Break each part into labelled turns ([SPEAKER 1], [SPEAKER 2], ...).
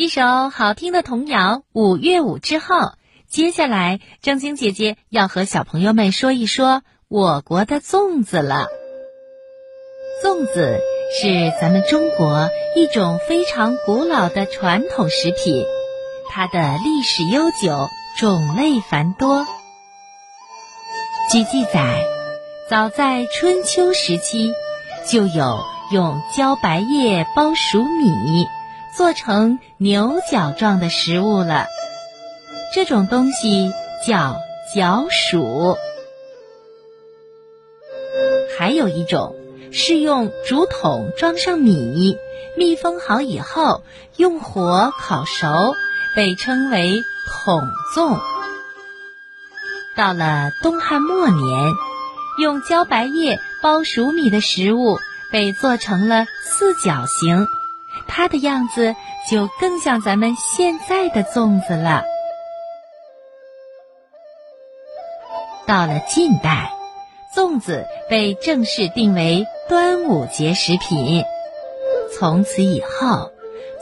[SPEAKER 1] 一首好听的童谣《五月五》之后，接下来正晶姐姐要和小朋友们说一说我国的粽子了。粽子是咱们中国一种非常古老的传统食品，它的历史悠久，种类繁多。据记载，早在春秋时期，就有用茭白叶包熟米。做成牛角状的食物了，这种东西叫角黍。还有一种是用竹筒装上米，密封好以后用火烤熟，被称为筒粽。到了东汉末年，用茭白叶包熟米的食物被做成了四角形。它的样子就更像咱们现在的粽子了。到了近代，粽子被正式定为端午节食品。从此以后，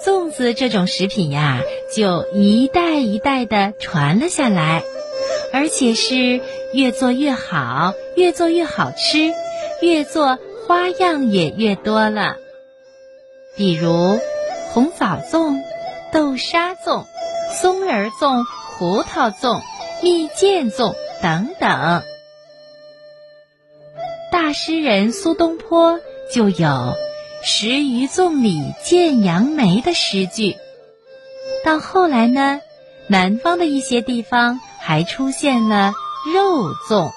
[SPEAKER 1] 粽子这种食品呀，就一代一代的传了下来，而且是越做越好，越做越好吃，越做花样也越多了。比如红枣粽、豆沙粽、松仁粽、胡桃粽、蜜饯粽等等。大诗人苏东坡就有“十余粽里见杨梅”的诗句。到后来呢，南方的一些地方还出现了肉粽。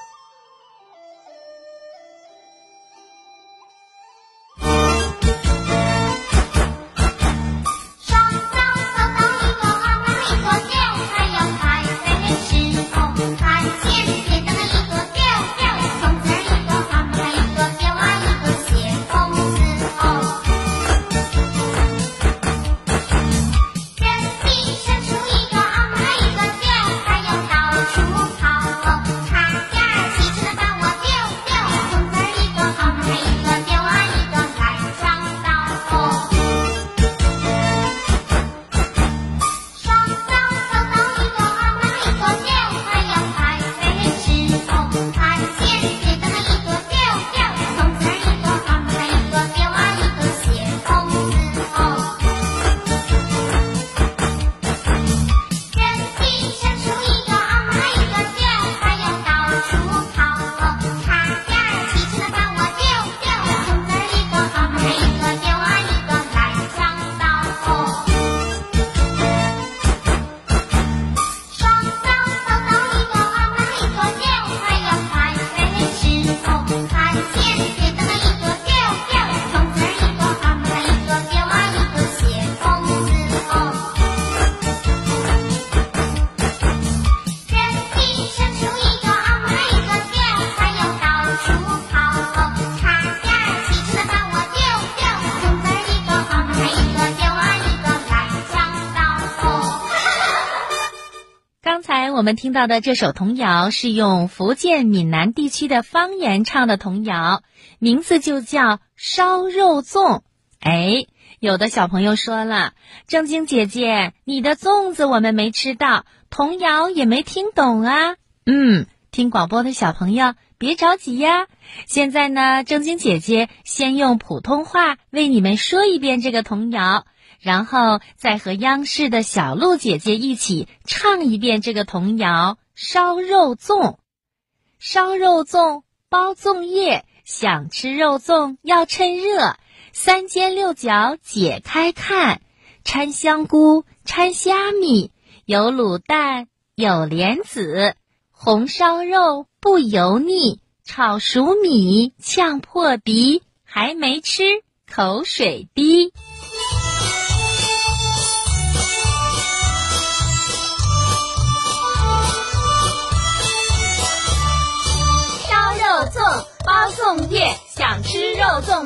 [SPEAKER 1] 我们听到的这首童谣是用福建闽南地区的方言唱的童谣，名字就叫烧肉粽。哎，有的小朋友说了，正经姐姐，你的粽子我们没吃到，童谣也没听懂啊。嗯，听广播的小朋友别着急呀，现在呢，正经姐姐先用普通话为你们说一遍这个童谣。然后再和央视的小鹿姐姐一起唱一遍这个童谣：烧肉粽，烧肉粽，包粽叶，想吃肉粽要趁热，三尖六角解开看，掺香菇，掺虾米，有卤蛋，有莲子，红烧肉不油腻，炒熟米呛破鼻，还没吃口水滴。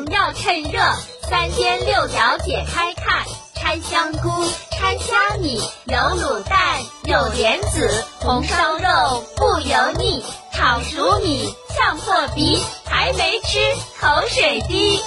[SPEAKER 1] 要趁热，三尖六角解开看，拆香菇，拆虾米，有卤蛋，有莲子，红烧肉不油腻，炒熟米呛破鼻，还没吃口水滴。